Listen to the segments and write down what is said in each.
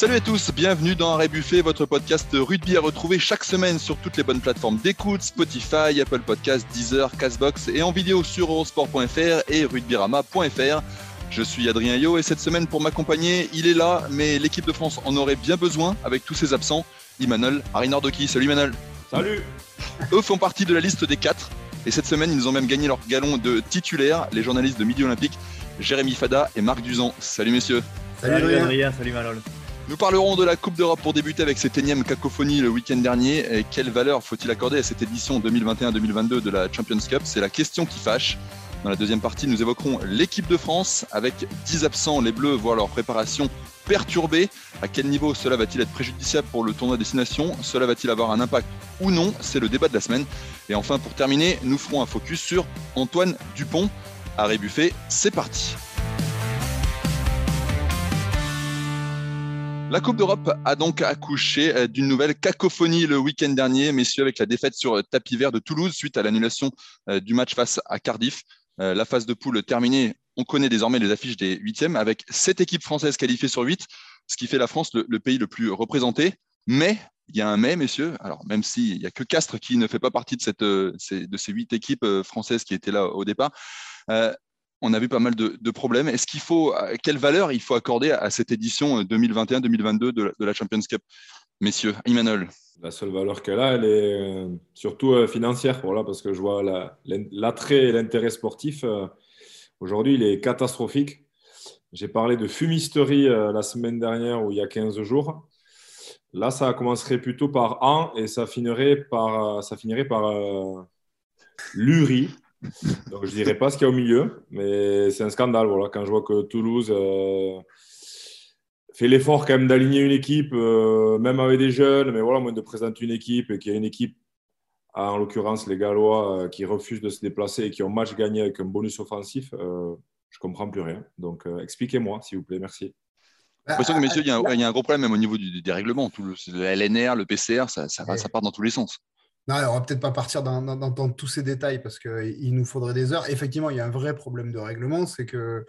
Salut à tous, bienvenue dans Arrêt Buffet, votre podcast rugby à retrouver chaque semaine sur toutes les bonnes plateformes d'écoute, Spotify, Apple Podcasts, Deezer, Castbox et en vidéo sur eurosport.fr et rugbyrama.fr. Je suis Adrien Yo et cette semaine pour m'accompagner, il est là, mais l'équipe de France en aurait bien besoin avec tous ses absents. Imanol Arinardoki. Salut Imanol. Salut. Eux font partie de la liste des quatre et cette semaine ils ont même gagné leur galon de titulaire, les journalistes de Midi Olympique, Jérémy Fada et Marc Duzan. Salut messieurs. Salut, Adrien, salut Manol. Nous parlerons de la Coupe d'Europe pour débuter avec cette énième cacophonie le week-end dernier. Et quelle valeur faut-il accorder à cette édition 2021-2022 de la Champions Cup? C'est la question qui fâche. Dans la deuxième partie, nous évoquerons l'équipe de France. Avec 10 absents, les Bleus voient leur préparation perturbée. À quel niveau cela va-t-il être préjudiciable pour le tournoi destination? Cela va-t-il avoir un impact ou non? C'est le débat de la semaine. Et enfin, pour terminer, nous ferons un focus sur Antoine Dupont. Arrêt Buffet, c'est parti. La Coupe d'Europe a donc accouché euh, d'une nouvelle cacophonie le week-end dernier, messieurs, avec la défaite sur tapis vert de Toulouse suite à l'annulation euh, du match face à Cardiff. Euh, la phase de poule terminée, on connaît désormais les affiches des huitièmes avec sept équipes françaises qualifiées sur huit, ce qui fait la France le, pays le plus représenté. Mais il y a un mais, messieurs. Alors, même s'il n'y a que Castres qui ne fait pas partie de ces huit équipes françaises qui étaient là au départ, on a vu pas mal de, problèmes. Est-ce qu'il faut, euh, quelle valeur il faut accorder à cette édition 2021-2022 euh, de, la Champions Cup, messieurs? Emmanuel La seule valeur qu'elle a, elle est euh, surtout financière, voilà, parce que je vois l'attrait et l'intérêt sportif. Aujourd'hui, il est catastrophique. J'ai parlé de fumisterie la semaine dernière ou il y a 15 jours. Là, ça commencerait plutôt par an et ça finirait par, ça finirait par l'URI, donc, je ne dirais pas ce qu'il y a au milieu, mais c'est un scandale. Voilà, quand je vois que Toulouse euh, fait l'effort quand même d'aligner une équipe, euh, même avec des jeunes, mais voilà, moi, de présenter une équipe et qu'il y a une équipe, en l'occurrence les Gallois, euh, qui refusent de se déplacer et qui ont match gagné avec un bonus offensif, je ne comprends plus rien. Donc, expliquez-moi, s'il vous plaît. Merci. J'ai l'impression que, messieurs, il y, a un, gros problème même au niveau du, des règlements. Tout le, LNR, le PCR, ça, ça part dans tous les sens. Non, on va peut-être pas partir dans, tous ces détails parce qu'il nous faudrait des heures. Effectivement, il y a un vrai problème de règlement, c'est que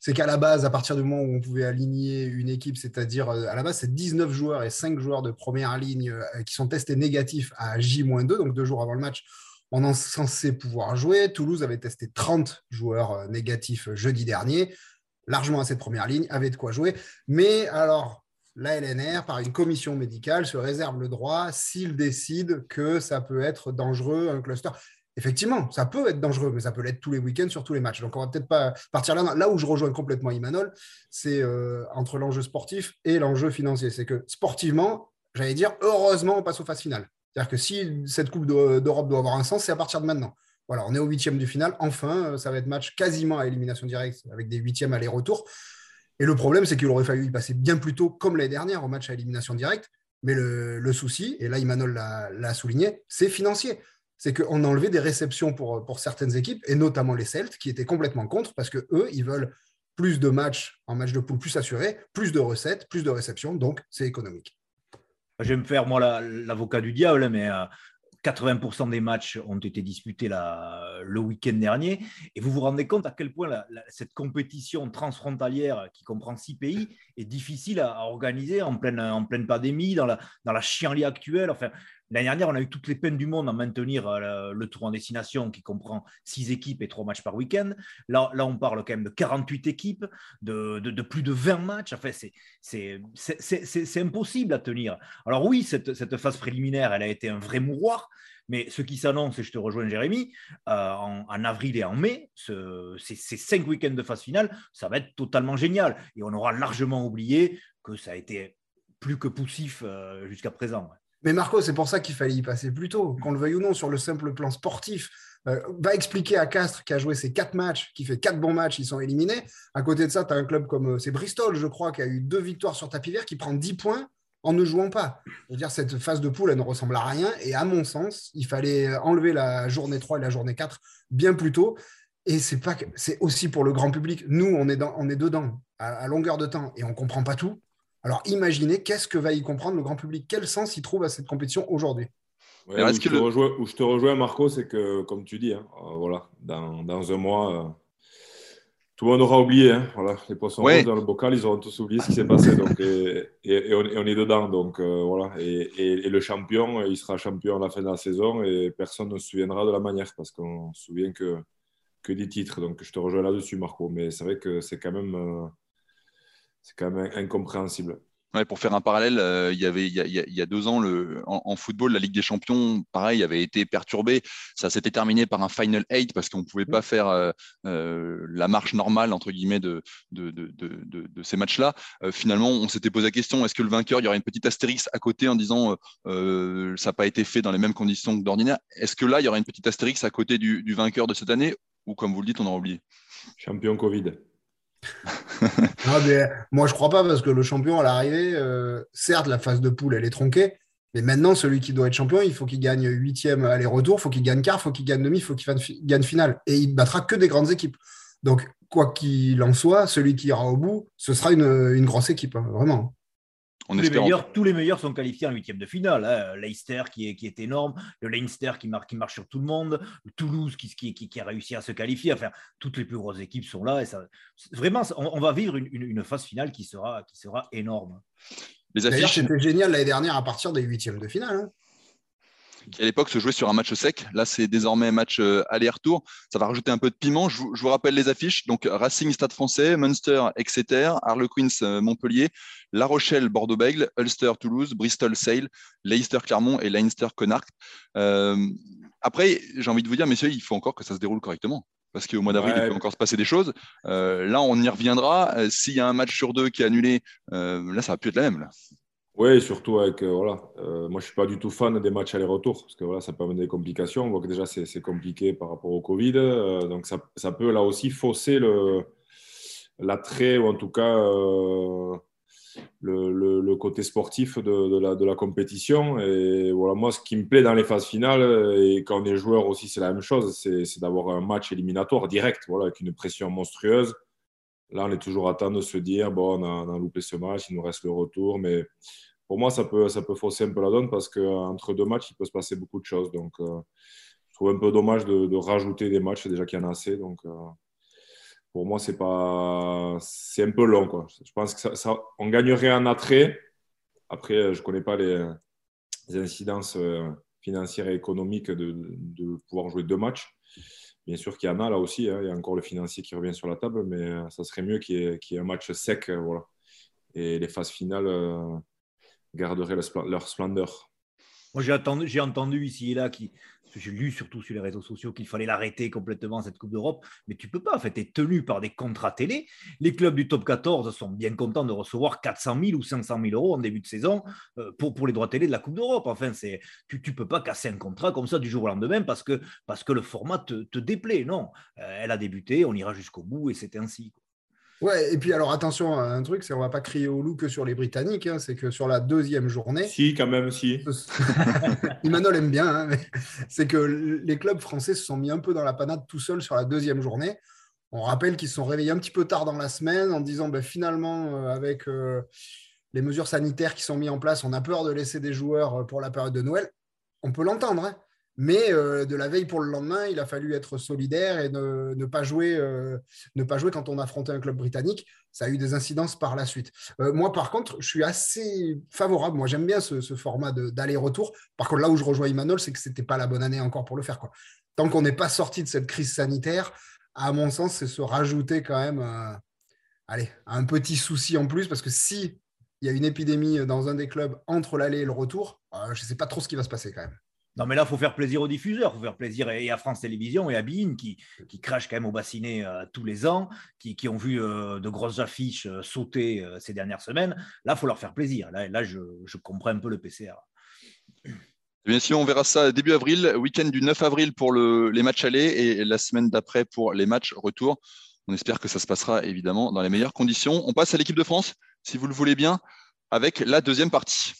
c'est qu'à la base, à partir du moment où on pouvait aligner une équipe, c'est-à-dire euh, à la base, c'est 19 joueurs et 5 joueurs de première ligne euh, qui sont testés négatifs à J-2, donc deux jours avant le match, on est censé pouvoir jouer. Toulouse avait testé 30 joueurs euh, négatifs jeudi dernier, largement à cette première ligne, avait de quoi jouer. Mais alors, la LNR, par une commission médicale, se réserve le droit s'il décide que ça peut être dangereux, un cluster. Effectivement, ça peut être dangereux, mais ça peut l'être tous les week-ends sur tous les matchs. Donc, on va peut-être pas partir là. Là où je rejoins complètement Imanol, c'est euh, entre l'enjeu sportif et l'enjeu financier. C'est que sportivement, j'allais dire, heureusement, on passe aux phases finales. C'est-à-dire que si cette Coupe d'Europe doit avoir un sens, c'est à partir de maintenant. Voilà, on est au huitième du final. Enfin, ça va être match quasiment à élimination directe avec des huitièmes aller-retour. Et le problème, c'est qu'il aurait fallu y passer bien plus tôt, comme l'année dernière, au match à élimination directe. Mais le, souci, et là, Imanol l'a souligné, c'est financier. C'est qu'on a enlevé des réceptions pour, certaines équipes, et notamment les Celtes, qui étaient complètement contre, parce que eux, ils veulent plus de matchs en match de poule plus assurés, plus de recettes, plus de réceptions, donc c'est économique. Je vais me faire, moi, l'avocat du diable, mais euh, 80% des matchs ont été disputés le week-end dernier. Et vous vous rendez compte à quel point cette compétition transfrontalière qui comprend six pays est difficile à, organiser en pleine, pandémie, dans la, dans la actuelle. L'année dernière, on a eu toutes les peines du monde à maintenir euh, le, tour en destination qui comprend six équipes et trois matchs par week-end. Là, là, on parle quand même de 48 équipes, de, de, plus de 20 matchs. Enfin, c'est impossible à tenir. Alors oui, cette, cette, phase préliminaire, elle a été un vrai mouroir. Mais ce qui s'annonce, et je te rejoins Jérémy, euh, en, avril et en mai, ce, ces, cinq week-ends de phase finale, ça va être totalement génial. Et on aura largement oublié que ça a été plus que poussif euh, jusqu'à présent. Mais Marco, c'est pour ça qu'il fallait y passer plus tôt, qu'on le veuille ou non, sur le simple plan sportif. Euh, va expliquer à Castres qui a joué ses quatre matchs, qui fait quatre bons matchs, ils sont éliminés. À côté de ça, tu as un club comme c'est Bristol, je crois, qui a eu deux victoires sur tapis vert, qui prend 10 points en ne jouant pas. Dire, cette phase de poule, elle ne ressemble à rien. Et à mon sens, il fallait enlever la journée 3 et la journée 4 bien plus tôt. Et c'est aussi pour le grand public. Nous, on est, dans, on est dedans à, longueur de temps et on ne comprend pas tout. Alors imaginez qu'est-ce que va y comprendre le grand public? Quel sens il trouve à cette compétition aujourd'hui? Où, je te rejoins, où je te rejoins, Marco, c'est que, comme tu dis, hein, euh, voilà, dans, dans, un mois, euh, tout le monde aura oublié. Hein. Voilà, les poissons roses dans le bocal, ils auront tous oublié ce qui s'est passé. Donc, et, on, est dedans. Donc, euh, voilà. Et, le champion, il sera champion à la fin de la saison et personne ne se souviendra de la manière parce qu'on se souvient que, que des titres. Donc, je te rejoins là-dessus, Marco. Mais c'est vrai que c'est quand même, euh, c'est quand même incompréhensible pour faire un parallèle, euh, il, y avait, il, y a, deux ans, le, en, football, la Ligue des Champions, pareil, avait été perturbée. Ça s'était terminé par un Final 8 parce qu'on ne pouvait pas faire euh, euh, la marche normale, entre guillemets, de, de, de, de ces matchs-là. finalement, on s'était posé la question, est-ce que le vainqueur, il y aurait une petite astérix à côté en disant ça n'a pas été fait dans les mêmes conditions que d'ordinaire? Est-ce que là, il y aurait une petite astérix à côté du, du vainqueur de cette année? Ou comme vous le dites, on aura oublié Champion Covid. Moi, je crois pas parce que le champion à l'arrivée, euh, certes, la phase de poule, elle est tronquée. Mais maintenant, celui qui doit être champion, il faut qu'il gagne huitième aller-retour, il faut qu'il gagne quart, il faut qu'il gagne demi, il faut qu'il gagne finale. Et il battra que des grandes équipes. Donc, quoi qu'il en soit, celui qui ira au bout, ce sera une, grosse équipe, hein, vraiment tous, les meilleurs, tous les meilleurs sont qualifiés en huitième de finale. Hein. Leicester qui est, qui est énorme, le Leinster qui marche, qui marche sur tout le monde, le Toulouse qui, qui, qui, a réussi à se qualifier. Enfin, toutes les plus grosses équipes sont là. Et ça, vraiment, on, va vivre une, une, phase finale qui sera, qui sera énorme. Les affiches... C'était génial l'année dernière à partir des huitièmes de finale. Hein qui à l'époque se jouait sur un match sec. Là, c'est désormais match euh, aller-retour. Ça va rajouter un peu de piment. Je vous, rappelle les affiches. Donc, Racing Stade français, Munster, Exeter, Harlequins euh, Montpellier, La Rochelle Bordeaux-Bègle, Ulster Toulouse, Bristol Sale, Leicester Clermont et Leinster Connacht. Euh, après, j'ai envie de vous dire, messieurs, il faut encore que ça se déroule correctement. Parce qu'au mois d'avril, il peut encore se passer des choses. là, on y reviendra. S'il y a un match sur deux qui est annulé, là, ça va plus être la même. Là. Oui, surtout avec. Euh, voilà, euh, moi, je ne suis pas du tout fan des matchs aller-retour parce que voilà, ça peut amener des complications. On voit que déjà, c'est compliqué par rapport au Covid. Euh, donc, ça, peut là aussi fausser l'attrait ou en tout cas le, côté sportif de, la, compétition. Et voilà, moi, ce qui me plaît dans les phases finales, et quand on est joueur aussi, c'est la même chose c'est d'avoir un match éliminatoire direct, voilà, avec une pression monstrueuse. Là, on est toujours à temps de se dire bon, on a, loupé ce match, il nous reste le retour. Mais pour moi, ça peut, ça peut fausser un peu la donne parce qu'entre deux matchs, il peut se passer beaucoup de choses. Donc, euh, je trouve un peu dommage de, rajouter des matchs, déjà qu'il y en a assez. Donc, euh, pour moi, c'est un peu long. Je pense que ça, on gagnerait un attrait. Après, je ne connais pas les, incidences euh, financières et économiques de, de pouvoir jouer deux matchs. Bien sûr qu'il y en a là aussi, hein. il y a encore le financier qui revient sur la table, mais euh, ça serait mieux qu'il y, ait un match sec. Euh, voilà. Et les phases finales euh, garderaient leur splendeur. Moi, j'ai entendu, entendu, ici et là j'ai lu surtout sur les réseaux sociaux qu'il fallait l'arrêter complètement, cette Coupe d'Europe, mais tu peux pas. En fait, tu es tenu par des contrats télé. Les clubs du top 14 sont bien contents de recevoir 400 000 ou 500 000 euros en début de saison euh, pour, pour les droits télé de la Coupe d'Europe. Enfin, tu ne peux pas casser un contrat comme ça du jour au lendemain parce que, parce que le format te, te déplaît. Non, euh, elle a débuté, on ira jusqu'au bout et c'est ainsi. Ouais, et puis alors attention à un truc, c'est on va pas crier au loup que sur les Britanniques, hein, c'est que sur la deuxième journée. Si, quand même, si. Imanol aime bien, hein, c'est que les clubs français se sont mis un peu dans la panade tout seuls sur la deuxième journée. On rappelle qu'ils se sont réveillés un petit peu tard dans la semaine en disant ben, finalement, euh, avec euh, les mesures sanitaires qui sont mises en place, on a peur de laisser des joueurs euh, pour la période de Noël. On peut l'entendre, hein. Mais euh, de la veille pour le lendemain, il a fallu être solidaire et ne, pas jouer, euh, ne pas jouer quand on affrontait un club britannique. Ça a eu des incidences par la suite. Euh, moi, par contre, je suis assez favorable. Moi, j'aime bien ce, format d'aller-retour. Par contre, là où je rejoins Imanol, c'est que ce n'était pas la bonne année encore pour le faire. Tant qu'on n'est pas sorti de cette crise sanitaire, à mon sens, c'est se rajouter quand même allez, un petit souci en plus. Parce que si il y a une épidémie dans un des clubs entre l'aller et le retour, je ne sais pas trop ce qui va se passer quand même. Non, mais là, il faut faire plaisir aux diffuseurs, il faut faire plaisir et à France Télévisions et à Bein qui, crachent quand même au bassinet euh, tous les ans, qui, ont vu euh, de grosses affiches euh, sauter ces dernières semaines. Là, il faut leur faire plaisir. Là, là je, comprends un peu le PCR. Bien sûr, on verra ça début avril, week-end du 9 avril pour le, les matchs allés et la semaine d'après pour les matchs retour. On espère que ça se passera évidemment dans les meilleures conditions. On passe à l'équipe de France, si vous le voulez bien, avec la deuxième partie.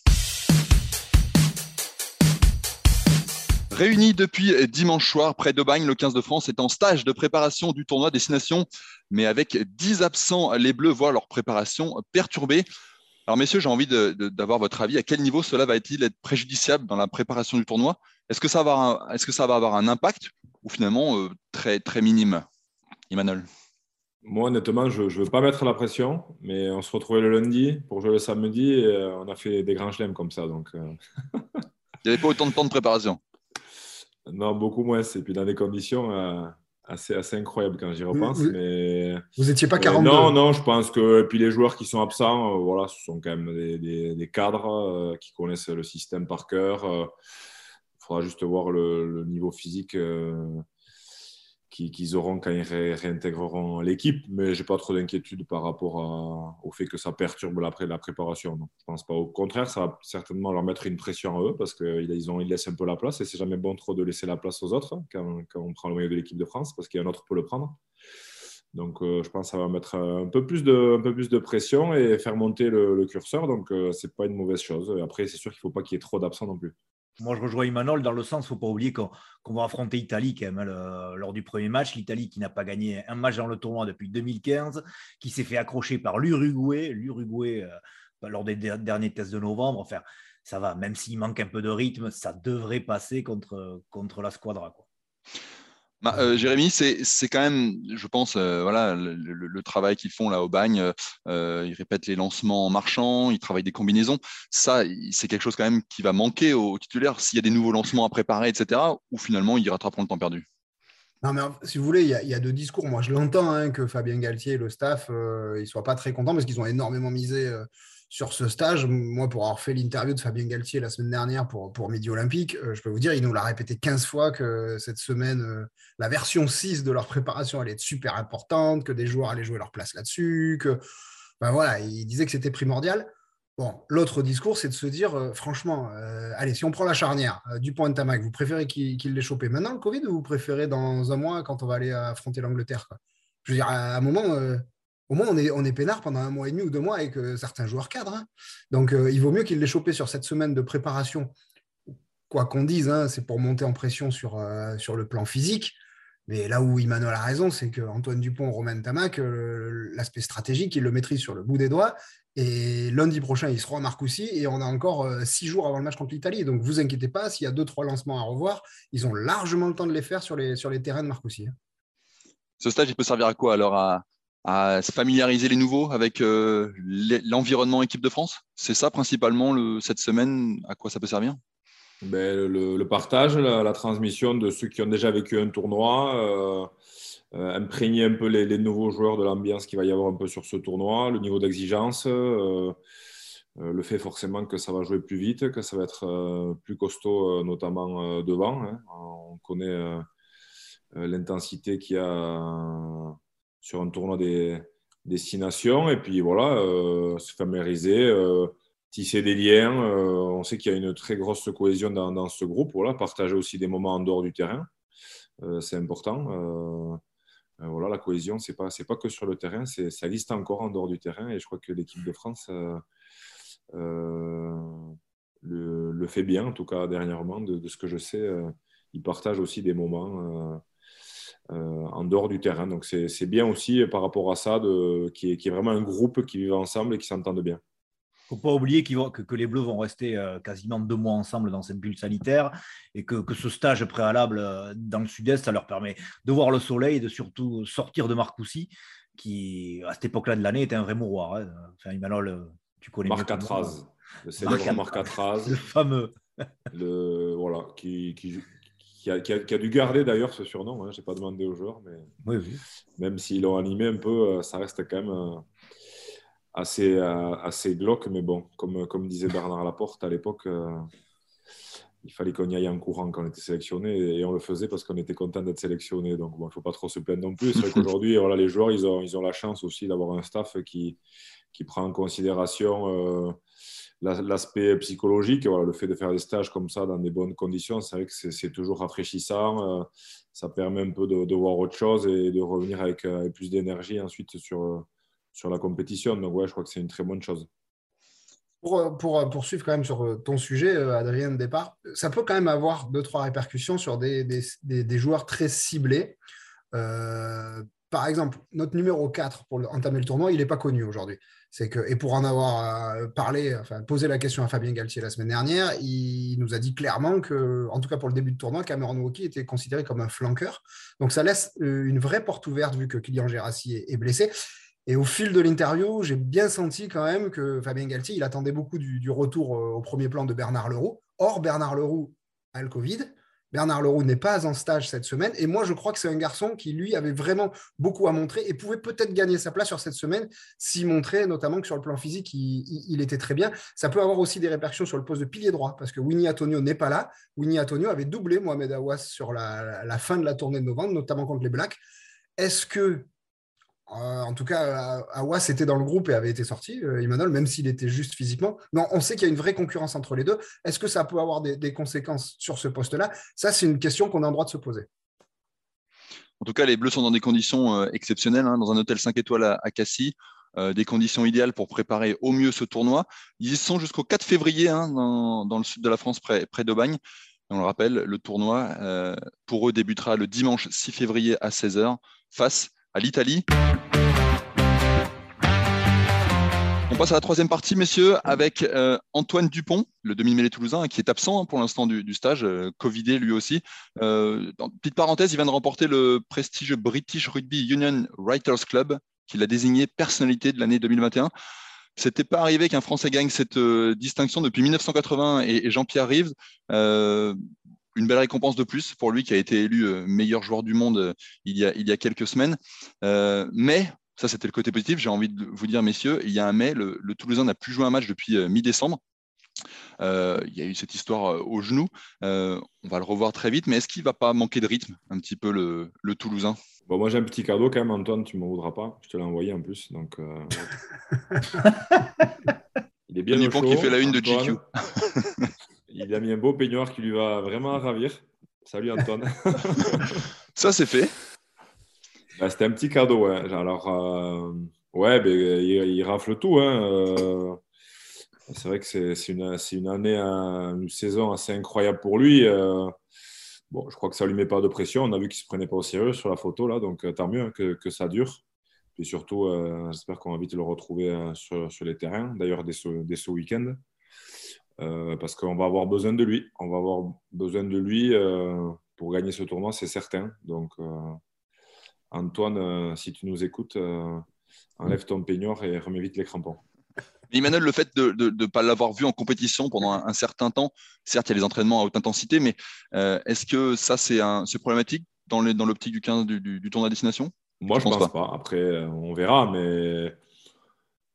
Réunis depuis dimanche soir près d'Aubagne, le 15 de France est en stage de préparation du tournoi Destination, mais avec 10 absents, les Bleus voient leur préparation perturbée. Alors messieurs, j'ai envie d'avoir votre avis. À quel niveau cela va-t-il être préjudiciable dans la préparation du tournoi? Est-ce que, ça va est-ce que ça va avoir un impact ou finalement euh, très, très minime? Emmanuel Moi, honnêtement, je ne veux pas mettre la pression, mais on se retrouvait le lundi pour jouer le samedi et euh, on a fait des grands chelems comme ça. Donc, euh. Il n'y avait pas autant de temps de préparation Non, beaucoup moins. Et puis dans des conditions euh, assez, assez incroyables quand j'y repense. Vous, mais... n'étiez pas 42 Non, non, je pense que et puis les joueurs qui sont absents, voilà, ce sont quand même des, des, cadres qui connaissent le système par cœur. Il faudra juste voir le, le niveau physique qu'ils auront quand ils réintégreront l'équipe, mais je n'ai pas trop d'inquiétude par rapport au fait que ça perturbe la, la préparation. Non. Je pense pas. Au contraire, ça va certainement leur mettre une pression à eux parce qu'ils ils laissent un peu la place et c'est jamais bon trop de laisser la place aux autres quand, on prend le maillot de l'équipe de France parce qu'il y a un autre pour le prendre. Donc, euh, je pense que ça va mettre un peu plus de, un peu plus de pression et faire monter le, curseur. Donc, euh, ce n'est pas une mauvaise chose. Après, c'est sûr qu'il faut pas qu'il y ait trop d'absents non plus. Moi, je rejoins Emmanuel dans le sens, il ne faut pas oublier qu'on va affronter l'Italie quand même lors du premier match. L'Italie qui n'a pas gagné un match dans le tournoi depuis 2015, qui s'est fait accrocher par l'Uruguay. L'Uruguay, euh, lors des derniers tests de novembre, enfin, ça va, même s'il manque un peu de rythme, ça devrait passer contre, contre la squadra. Bah, euh, Jérémy, c'est quand même, je pense, euh, voilà, le, travail qu'ils font là au bagne. Euh, ils répètent les lancements en marchant, ils travaillent des combinaisons. Ça, c'est quelque chose quand même qui va manquer aux titulaires s'il y a des nouveaux lancements à préparer, etc. Ou finalement, ils rattraperont le temps perdu. Non, mais si vous voulez, il y, a, deux discours. Moi, je l'entends hein, que Fabien Galtier et le staff, ils ne soient pas très contents parce qu'ils ont énormément misé sur ce stage. Moi, pour avoir fait l'interview de Fabien Galtier la semaine dernière pour, pour Midi Olympique, euh, je peux vous dire, il nous l'a répété 15 fois que cette semaine, euh, la version 6 de leur préparation allait être super importante, que des joueurs allaient jouer leur place là-dessus, que. Ben voilà, il disait que c'était primordial. Bon, l'autre discours, c'est de se dire, euh, franchement, allez, si on prend la charnière du point de Tamac, vous préférez qu'il l'ait chopé maintenant le Covid ou vous préférez dans un mois quand on va aller affronter l'Angleterre Je veux dire, à un moment, au moins, on est, on peinard pendant un mois et demi ou deux mois avec euh, certains joueurs cadres. Hein. Donc, euh, il vaut mieux qu'il l'ait chopé sur cette semaine de préparation. Quoi qu'on dise, hein, c'est pour monter en pression sur, euh, sur le plan physique. Mais là où Emmanuel a raison, c'est qu'Antoine Dupont, Romain Tamac, l'aspect stratégique, il le maîtrise sur le bout des doigts. Et lundi prochain, il sera à Marcoussis et on a encore six jours avant le match contre l'Italie. Donc, vous inquiétez pas, s'il y a deux, trois lancements à revoir, ils ont largement le temps de les faire sur les, les terrains de Marcoussis. Hein. Ce stage, il peut servir à quoi alors à se familiariser les nouveaux avec euh, l'environnement équipe de France C'est ça principalement le, cette semaine, à quoi ça peut servir? Ben, le, partage, la, transmission de ceux qui ont déjà vécu un tournoi, euh, euh, imprégner un peu les, nouveaux joueurs de l'ambiance qu'il va y avoir un peu sur ce tournoi, le niveau d'exigence, le fait forcément que ça va jouer plus vite, que ça va être plus costaud, notamment devant. Hein. On connaît l'intensité qu'il y a sur un tournoi des destinations. Et puis voilà, euh, se familiariser, euh, tisser des liens. Euh, on sait qu'il y a une très grosse cohésion dans, ce groupe. Voilà, partager aussi des moments en dehors du terrain. c'est important. voilà, la cohésion, ce n'est pas, pas que sur le terrain, ça existe encore en dehors du terrain. Et je crois que l'équipe de France le, fait bien, en tout cas dernièrement, de, de ce que je sais. ils partagent aussi des moments en dehors du terrain. Donc c'est bien aussi par rapport à ça qu'il y, ait vraiment un groupe qui vit ensemble et qui s'entende bien. Il ne faut pas oublier que, que, les Bleus vont rester euh, quasiment deux mois ensemble dans cette bulle sanitaire et que, ce stage préalable euh, dans le sud-est, ça leur permet de voir le soleil et de surtout sortir de Marcoussis, qui à cette époque-là de l'année était un vrai mouroir. Hein. Enfin, tu connais Marc Atraz, le célèbre Marc Atraz. Le fameux. Le, voilà, qui, qui, qui a, dû garder d'ailleurs ce surnom. Hein. Je n'ai pas demandé aux joueurs, mais même s'ils l'ont animé un peu, euh, ça reste quand même euh, assez, euh, assez glauque. Mais bon, comme, comme disait Bernard Laporte à l'époque, il fallait qu'on y aille en courant quand on était sélectionné et on le faisait parce qu'on était content d'être sélectionné. Donc, il ne faut pas trop se plaindre non plus. C'est vrai qu'aujourd'hui, voilà, les joueurs, ils ont, ils ont la chance aussi d'avoir un staff qui, qui prend en considération l'aspect psychologique, le fait de faire des stages comme ça dans des bonnes conditions, c'est vrai que c'est toujours rafraîchissant. Euh, ça permet un peu de, voir autre chose et de revenir avec, euh, plus d'énergie ensuite sur, sur la compétition. Donc, ouais, je crois que c'est une très bonne chose. Pour, pour, poursuivre quand même sur ton sujet, euh, Adrien, de départ, ça peut quand même avoir deux, trois répercussions sur des, des, des joueurs très ciblés. par exemple, notre numéro 4 pour entamer le tournoi, il n'est pas connu aujourd'hui. C'est que, et pour en avoir euh, parlé, posé la question à Fabien Galtier la semaine dernière, il nous a dit clairement que, en tout cas pour le début de tournoi, Cameron Wauquiez était considéré comme un flanqueur. Donc ça laisse euh, une vraie porte ouverte vu que Kylian Gérassi est, blessé. Et au fil de l'interview, j'ai bien senti quand même que Fabien Galtier, il attendait beaucoup du, du retour euh, au premier plan de Bernard Leroux. Or, Bernard Leroux a le Covid. Bernard Leroux n'est pas en stage cette semaine. Et moi, je crois que c'est un garçon qui, lui, avait vraiment beaucoup à montrer et pouvait peut-être gagner sa place sur cette semaine s'il montrait notamment que sur le plan physique, il, était très bien. Ça peut avoir aussi des répercussions sur le poste de pilier droit parce que Winnie Antonio n'est pas là. Winnie Antonio avait doublé Mohamed Awas sur la, fin de la tournée de novembre, notamment contre les Blacks. Est-ce que en tout cas, Awas était dans le groupe et avait été sorti, euh, Emmanuel, même s'il était juste physiquement. Mais on sait qu'il y a une vraie concurrence entre les deux. Est-ce que ça peut avoir des, conséquences sur ce poste-là? Ça, c'est une question qu'on a le droit de se poser. En tout cas, les Bleus sont dans des conditions euh, exceptionnelles, hein, dans un hôtel 5 étoiles à, Cassis. des conditions idéales pour préparer au mieux ce tournoi. Ils sont jusqu'au 4 février hein, dans, le sud de la France, près, près d'Aubagne. On le rappelle, le tournoi, pour eux, débutera le dimanche 6 février à 16h face à l'Italie. Passe à la troisième partie, messieurs, avec euh, Antoine Dupont, le demi-mêlée toulousain, qui est absent hein, pour l'instant du, stage, euh, Covidé lui aussi. Euh, petite parenthèse, il vient de remporter le prestigieux British Rugby Union Writers Club, qui l'a désigné personnalité de l'année 2021. C'était pas arrivé qu'un Français gagne cette distinction depuis 1980 et, Jean-Pierre Rives une belle récompense de plus pour lui qui a été élu meilleur joueur du monde il, y a, il y a quelques semaines. Mais, ça c'était le côté positif, j'ai envie de vous dire, messieurs, il y a un mai, le, Toulousain n'a plus joué un match depuis mi-décembre. il y a eu cette histoire au genou. on va le revoir très vite, mais est-ce qu'il ne va pas manquer de rythme un petit peu le, Toulousain? Bon, Moi j'ai un petit cadeau quand même, Antoine, tu ne m'en voudras pas. Je te l'ai envoyé en plus. Donc, il est bien Dupont qui fait la une de GQ. Il a mis un beau peignoir qui lui va vraiment ravir. Salut Antoine. Ça, c'est fait. Bah, c'était un petit cadeau. Alors, euh, ouais, ben, il, rafle tout. Hein. Euh, c'est vrai que c'est une, année, une saison assez incroyable pour lui. Euh, bon, je crois que ça ne lui met pas de pression. On a vu qu'il ne se prenait pas au sérieux sur la photo, là, donc tant mieux hein, que, ça dure. Et surtout, j'espère qu'on va vite le retrouver sur, les terrains, d'ailleurs, dès ce week-end. Parce qu'on va avoir besoin de lui. On va avoir besoin de lui pour gagner ce tournoi, c'est certain. Donc, Antoine, si tu nous écoutes, enlève ton peignoir et remets vite les crampons. Emmanuel, le fait de ne pas l'avoir vu en compétition pendant un, certain temps, certes, il y a les entraînements à haute intensité, mais est-ce que ça, c'est problématique dans l'optique du 15 du, tournoi à destination? Moi, je ne pense, pas? Après, on verra, mais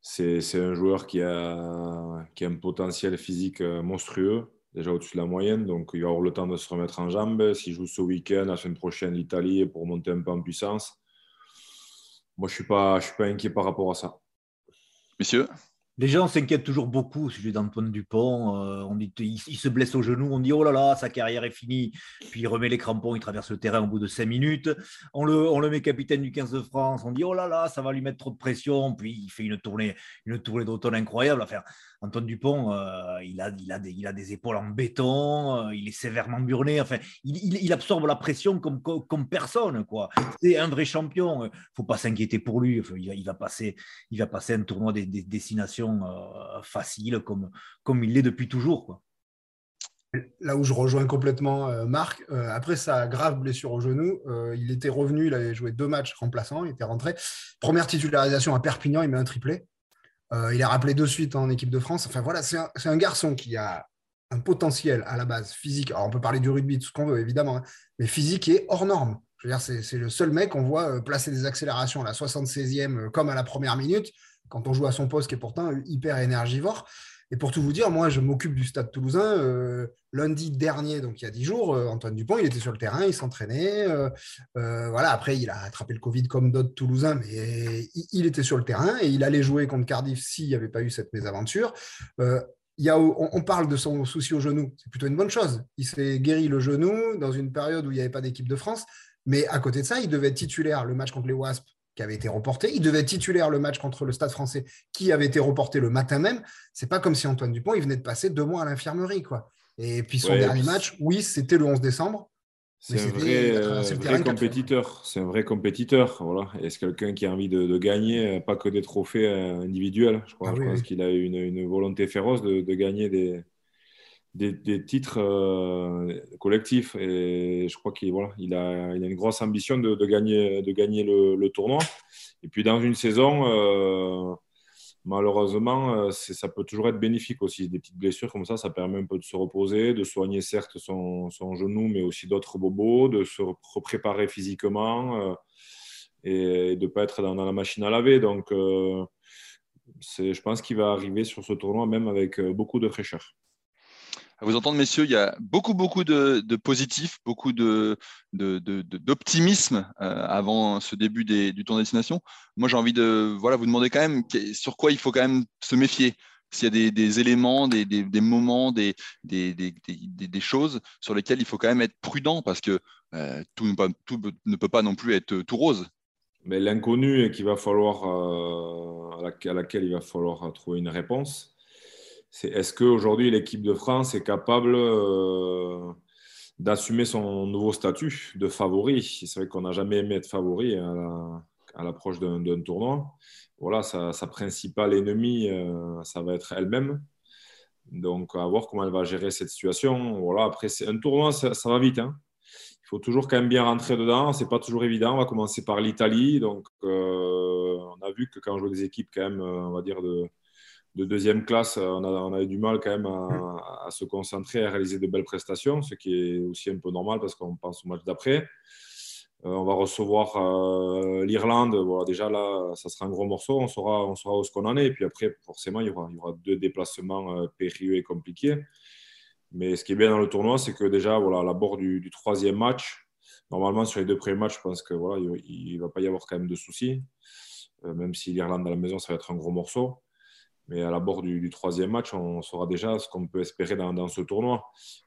c'est un joueur qui a, qui a un potentiel physique euh, monstrueux, déjà au-dessus de la moyenne. Donc, il va avoir le temps de se remettre en jambes. S'il joue ce week-end, la semaine prochaine, l'Italie, pour monter un peu en puissance, moi, je ne suis, pas, je suis pas inquiet par rapport à ça. Messieurs? Les gens s'inquiètent toujours beaucoup au sujet d'Antoine Dupont. Euh, on dit, il, se blesse au genou, on dit oh là là, sa carrière est finie. Puis il remet les crampons, il traverse le terrain au bout de cinq minutes. On le, on le met capitaine du 15 de France, on dit oh là là, ça va lui mettre trop de pression. Puis il fait une tournée, une tournée d'automne incroyable. Enfin, Antoine Dupont, euh, il, a, des, épaules en béton, euh, il est sévèrement burné. Enfin, il, absorbe la pression comme, personne. quoi. C'est un vrai champion. Il ne faut pas s'inquiéter pour lui. il, va passer, un tournoi des, destinations euh, faciles comme, il l'est depuis toujours. Là où je rejoins complètement Marc, après sa grave blessure au genou, il était revenu, il avait joué deux matchs remplaçants, il était rentré. Première titularisation à Perpignan, il met un triplé. Euh, il est rappelé de suite en équipe de France. Enfin voilà, c'est un, garçon qui a un potentiel à la base physique. Alors on peut parler du rugby, tout ce qu'on veut évidemment, hein, mais physique est hors norme. C'est le seul mec qu'on voit euh, placer des accélérations à la 76e euh, comme à la première minute quand on joue à son poste qui est pourtant hyper énergivore. Et pour tout vous dire, moi, je m'occupe du stade toulousain. Euh, lundi dernier, donc il y a dix jours, euh, Antoine Dupont, il était sur le terrain, il s'entraînait. Euh, voilà, après, il a attrapé le Covid comme d'autres Toulousains, mais il, était sur le terrain et il allait jouer contre Cardiff s'il n'y avait pas eu cette mésaventure. Y a, on, parle de son souci au genou, c'est plutôt une bonne chose. Il s'est guéri le genou dans une période où il n'y avait pas d'équipe de France, mais à côté de ça, il devait être titulaire le match contre les Wasps qui avait été reporté. Il devait être titulaire le match contre le Stade français qui avait été reporté le matin même. C'est pas comme si Antoine Dupont, il venait de passer deux mois à l'infirmerie. quoi. Et puis son dernier match, oui, c'était le 11 décembre. C'est un vrai, compétiteur. C'est un vrai compétiteur. Voilà. Et c'est quelqu'un qui a envie de, gagner, pas que des trophées individuels. Je, crois, ah pense qu'il a une, une, volonté féroce de, gagner des, des, titres collectifs. Et je crois qu'il voilà, il a, il a une grosse ambition de, gagner, de gagner le, tournoi. Et puis dans une saison malheureusement, euh, ça peut toujours être bénéfique aussi. Des petites blessures comme ça, ça permet un peu de se reposer, de soigner certes son, genou, mais aussi d'autres bobos, de se préparer physiquement euh, et de ne pas être dans, la machine à laver. Donc, euh, je pense qu'il va arriver sur ce tournoi même avec beaucoup de fraîcheur à vous entendre, messieurs, il y a beaucoup, beaucoup de, positifs, beaucoup d'optimisme de, euh, avant ce début du tour destination. Moi, j'ai envie de voilà, vous demander quand même sur quoi il faut quand même se méfier. S'il y a des, éléments, des, moments, des, choses sur lesquelles il faut quand même être prudent parce que euh, tout, ne peut pas non plus être tout rose. Mais l'inconnu euh, à laquelle il va falloir trouver une réponse, c'est est-ce qu'aujourd'hui l'équipe de France est capable euh, d'assumer son nouveau statut de favori? C'est vrai qu'on n'a jamais aimé être favori à l'approche d'un tournoi. Voilà, sa, principale ennemie, euh, ça va être elle-même. Donc, à voir comment elle va gérer cette situation. Voilà, après, c'est un tournoi, ça, va vite. Hein. Il faut toujours quand même bien rentrer dedans. C'est pas toujours évident. On va commencer par l'Italie. Donc, euh, on a vu que quand on joue des équipes quand même, on va dire de de deuxième classe, on a, a, du mal quand même à, se concentrer, à réaliser de belles prestations, ce qui est aussi un peu normal parce qu'on pense au match d'après. Euh, on va recevoir euh, l'Irlande. Voilà, déjà là, ça sera un gros morceau. On saura, on où ce qu'on en est. Et puis après, forcément, il y aura, il y aura deux déplacements euh, périlleux et compliqués. Mais ce qui est bien dans le tournoi, c'est que déjà, voilà, à l'abord du, du, troisième match, normalement sur les deux premiers matchs, je pense que voilà, il va pas y avoir quand même de soucis. même si l'Irlande à la maison, ça va être un gros morceau. Mais à l'abord du, du, troisième match, on saura déjà ce qu'on peut espérer dans, ce tournoi.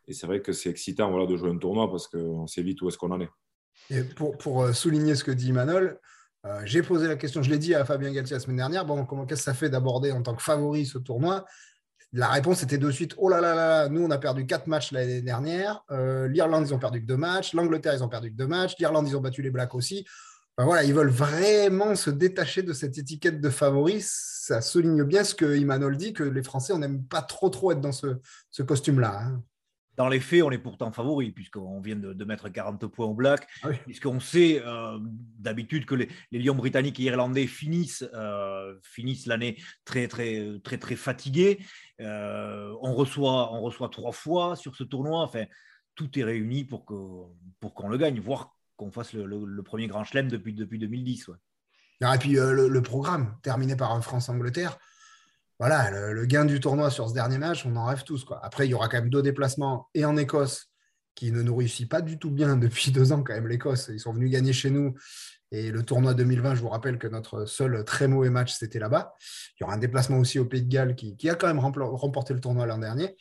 Et c'est vrai que c'est excitant voilà, de jouer un tournoi parce qu'on sait vite où est-ce qu'on en est. Et pour, euh, souligner ce que dit Manol, euh, j'ai posé la question, je l'ai dit à Fabien Galtier la semaine dernière, bon, comment qu'est-ce que ça fait d'aborder en tant que favori ce tournoi? La réponse était de suite, oh là là là, nous on a perdu quatre matchs l'année dernière, euh, l'Irlande ils ont perdu que deux matchs, l'Angleterre ils ont perdu que deux matchs, l'Irlande ils ont battu les Blacks aussi voilà, ils veulent vraiment se détacher de cette étiquette de favori. Ça souligne bien ce que Imanol dit, que les Français, on n'aime pas trop trop être dans ce, costume-là. Hein. Dans les faits, on est pourtant favori, puisqu'on vient de, mettre 40 points au black, ah puisqu'on sait euh, d'habitude que les, Lions britanniques et irlandais finissent, euh, finissent l'année très, très, très, très fatigués. Euh, on, reçoit, on reçoit trois fois sur ce tournoi. Enfin, tout est réuni pour qu'on pour le gagne, voire qu'on fasse le, premier grand chelem depuis, depuis 2010. Ah, et puis euh, le, programme, terminé par un France-Angleterre, voilà, le, gain du tournoi sur ce dernier match, on en rêve tous. Quoi. Après, il y aura quand même deux déplacements, et en Écosse, qui ne nous réussit pas du tout bien depuis deux ans, quand même, l'Écosse. Ils sont venus gagner chez nous. Et le tournoi 2020, je vous rappelle que notre seul très mauvais match, c'était là-bas. Il y aura un déplacement aussi au Pays de Galles qui, a quand même remporté le tournoi l'an dernier.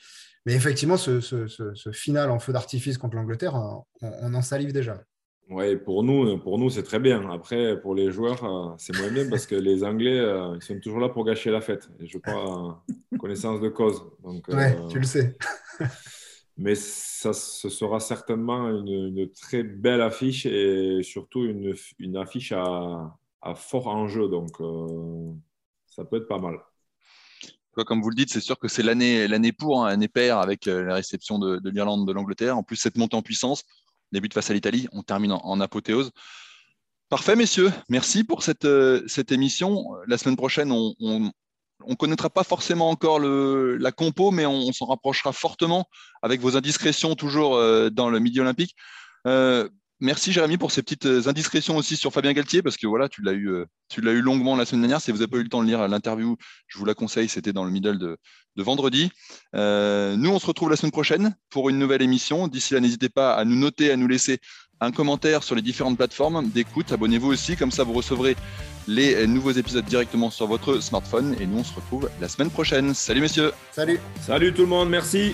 Mais effectivement, ce, final en feu d'artifice contre l'Angleterre, on en salive déjà. Oui, pour nous, pour nous c'est très bien. Après, pour les joueurs, euh, c'est moins bien parce que les Anglais, euh, ils sont toujours là pour gâcher la fête. Et je crois, connaissance de cause. Donc, euh, tu le sais. mais ça, ce sera certainement une, très belle affiche et surtout une, une affiche à, à, fort enjeu. Donc, ça peut être pas mal. Comme vous le dites, c'est sûr que c'est l'année pour, hein, l'année paire avec la réception de, de l'Irlande, de l'Angleterre. En plus, cette montée en puissance, début de face à l'Italie. On termine en, apothéose. Parfait, messieurs. Merci pour cette, euh, cette émission. La semaine prochaine, on ne connaîtra pas forcément encore le, la compo, mais on, s'en rapprochera fortement avec vos indiscrétions toujours euh, dans le Midi Olympique. Euh, Merci Jérémy pour ces petites euh, indiscrétions aussi sur Fabien Galtier, parce que voilà, tu l'as eu, euh, tu l'as eu longuement la semaine dernière. Si vous n'avez pas eu le temps de lire l'interview, je vous la conseille, c'était dans le middle de, vendredi. Euh, nous, on se retrouve la semaine prochaine pour une nouvelle émission. D'ici là, n'hésitez pas à nous noter, à nous laisser un commentaire sur les différentes plateformes d'écoute. Abonnez-vous aussi, comme ça vous recevrez les nouveaux épisodes directement sur votre smartphone. Et nous, on se retrouve la semaine prochaine. Salut messieurs. Salut. Salut tout le monde, merci.